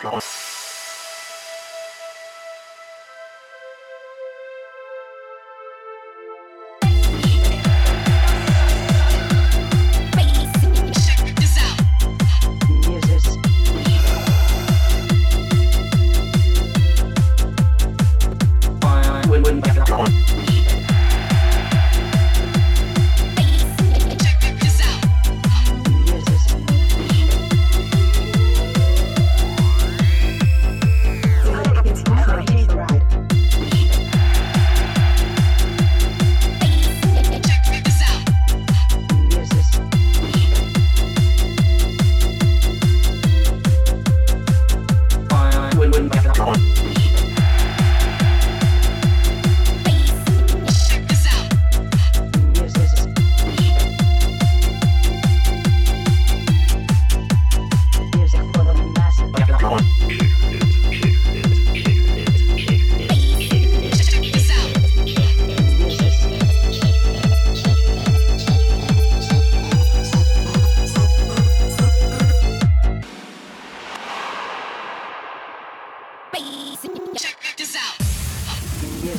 Tchau.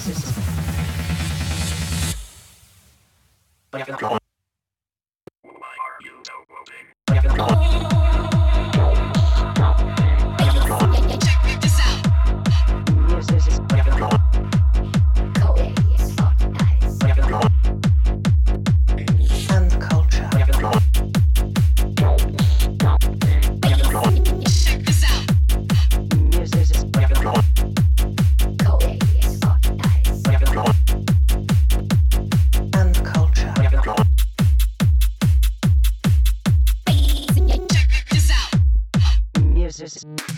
Check veces.